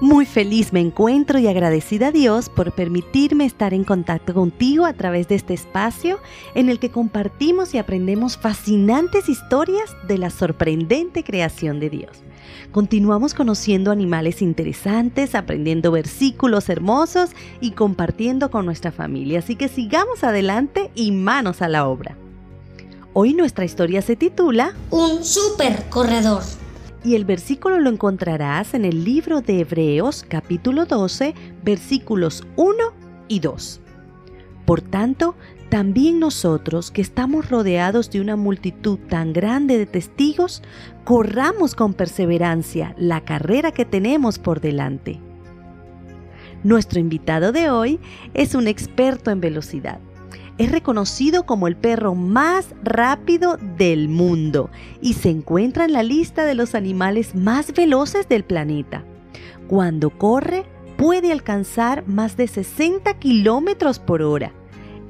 Muy feliz me encuentro y agradecida a Dios por permitirme estar en contacto contigo a través de este espacio en el que compartimos y aprendemos fascinantes historias de la sorprendente creación de Dios. Continuamos conociendo animales interesantes, aprendiendo versículos hermosos y compartiendo con nuestra familia, así que sigamos adelante y manos a la obra. Hoy nuestra historia se titula Un super corredor y el versículo lo encontrarás en el libro de Hebreos capítulo 12 versículos 1 y 2. Por tanto, también nosotros que estamos rodeados de una multitud tan grande de testigos, corramos con perseverancia la carrera que tenemos por delante. Nuestro invitado de hoy es un experto en velocidad es reconocido como el perro más rápido del mundo y se encuentra en la lista de los animales más veloces del planeta. Cuando corre, puede alcanzar más de 60 kilómetros por hora.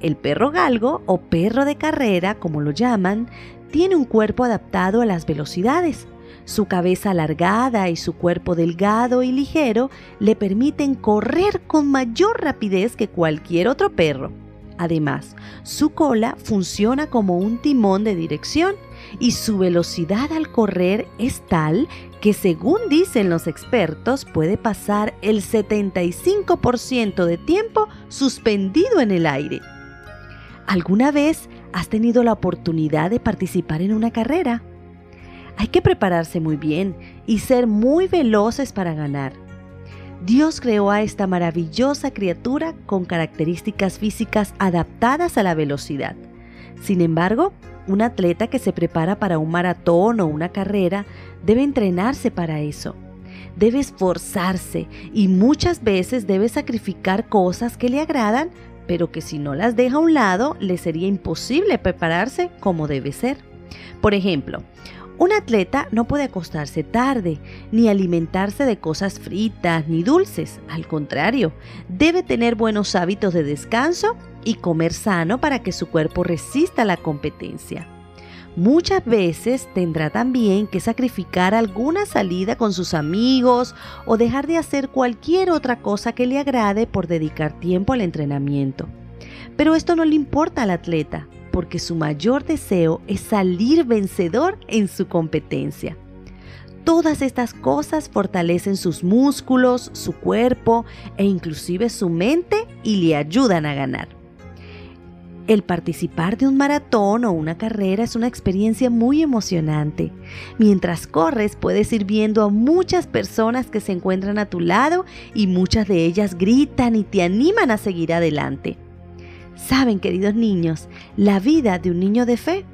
El perro galgo o perro de carrera, como lo llaman, tiene un cuerpo adaptado a las velocidades. Su cabeza alargada y su cuerpo delgado y ligero le permiten correr con mayor rapidez que cualquier otro perro. Además, su cola funciona como un timón de dirección y su velocidad al correr es tal que según dicen los expertos puede pasar el 75% de tiempo suspendido en el aire. ¿Alguna vez has tenido la oportunidad de participar en una carrera? Hay que prepararse muy bien y ser muy veloces para ganar. Dios creó a esta maravillosa criatura con características físicas adaptadas a la velocidad. Sin embargo, un atleta que se prepara para un maratón o una carrera debe entrenarse para eso. Debe esforzarse y muchas veces debe sacrificar cosas que le agradan, pero que si no las deja a un lado le sería imposible prepararse como debe ser. Por ejemplo, un atleta no puede acostarse tarde, ni alimentarse de cosas fritas ni dulces. Al contrario, debe tener buenos hábitos de descanso y comer sano para que su cuerpo resista la competencia. Muchas veces tendrá también que sacrificar alguna salida con sus amigos o dejar de hacer cualquier otra cosa que le agrade por dedicar tiempo al entrenamiento. Pero esto no le importa al atleta, porque su mayor deseo es salir vencedor en su competencia. Todas estas cosas fortalecen sus músculos, su cuerpo e inclusive su mente y le ayudan a ganar. El participar de un maratón o una carrera es una experiencia muy emocionante. Mientras corres puedes ir viendo a muchas personas que se encuentran a tu lado y muchas de ellas gritan y te animan a seguir adelante. Saben, queridos niños, la vida de un niño de fe,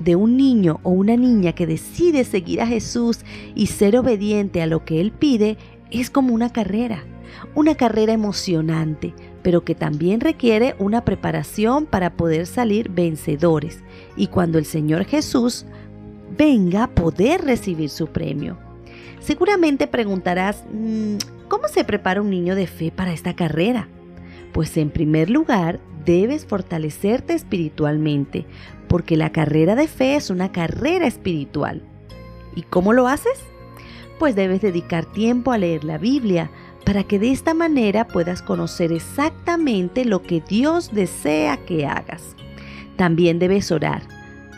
de un niño o una niña que decide seguir a Jesús y ser obediente a lo que Él pide, es como una carrera, una carrera emocionante, pero que también requiere una preparación para poder salir vencedores y cuando el Señor Jesús venga poder recibir su premio. Seguramente preguntarás, mm, ¿cómo se prepara un niño de fe para esta carrera? Pues en primer lugar, debes fortalecerte espiritualmente, porque la carrera de fe es una carrera espiritual. ¿Y cómo lo haces? Pues debes dedicar tiempo a leer la Biblia, para que de esta manera puedas conocer exactamente lo que Dios desea que hagas. También debes orar,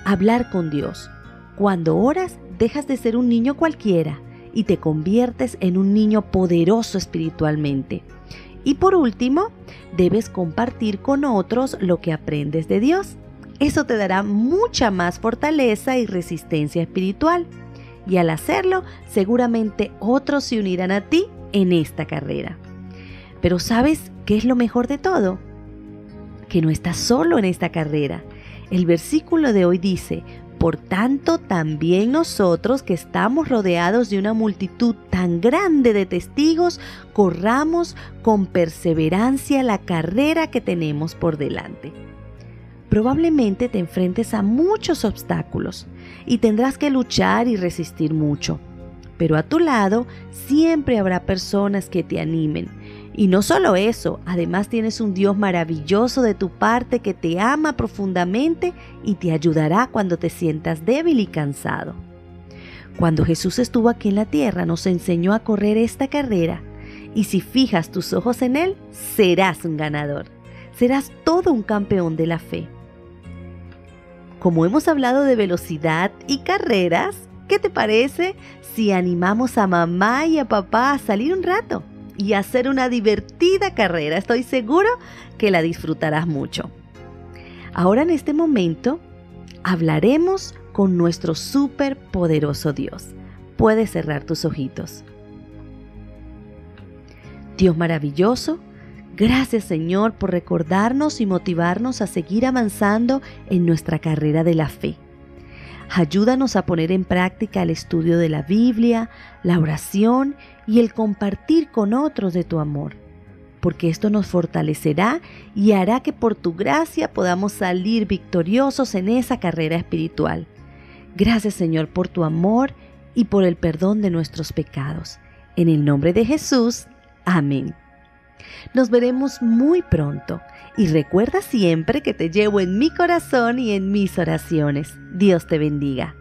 hablar con Dios. Cuando oras, dejas de ser un niño cualquiera y te conviertes en un niño poderoso espiritualmente. Y por último, debes compartir con otros lo que aprendes de Dios. Eso te dará mucha más fortaleza y resistencia espiritual. Y al hacerlo, seguramente otros se unirán a ti en esta carrera. Pero ¿sabes qué es lo mejor de todo? Que no estás solo en esta carrera. El versículo de hoy dice, por tanto, también nosotros que estamos rodeados de una multitud tan grande de testigos, corramos con perseverancia la carrera que tenemos por delante. Probablemente te enfrentes a muchos obstáculos y tendrás que luchar y resistir mucho. Pero a tu lado siempre habrá personas que te animen y no solo eso, además tienes un Dios maravilloso de tu parte que te ama profundamente y te ayudará cuando te sientas débil y cansado. Cuando Jesús estuvo aquí en la tierra nos enseñó a correr esta carrera y si fijas tus ojos en Él, serás un ganador. Serás todo un campeón de la fe. Como hemos hablado de velocidad y carreras, ¿qué te parece si animamos a mamá y a papá a salir un rato y hacer una divertida carrera? Estoy seguro que la disfrutarás mucho. Ahora en este momento hablaremos con nuestro superpoderoso Dios. Puedes cerrar tus ojitos. Dios maravilloso, gracias Señor por recordarnos y motivarnos a seguir avanzando en nuestra carrera de la fe. Ayúdanos a poner en práctica el estudio de la Biblia, la oración y el compartir con otros de tu amor, porque esto nos fortalecerá y hará que por tu gracia podamos salir victoriosos en esa carrera espiritual. Gracias Señor por tu amor y por el perdón de nuestros pecados. En el nombre de Jesús. Amén. Nos veremos muy pronto y recuerda siempre que te llevo en mi corazón y en mis oraciones. Dios te bendiga.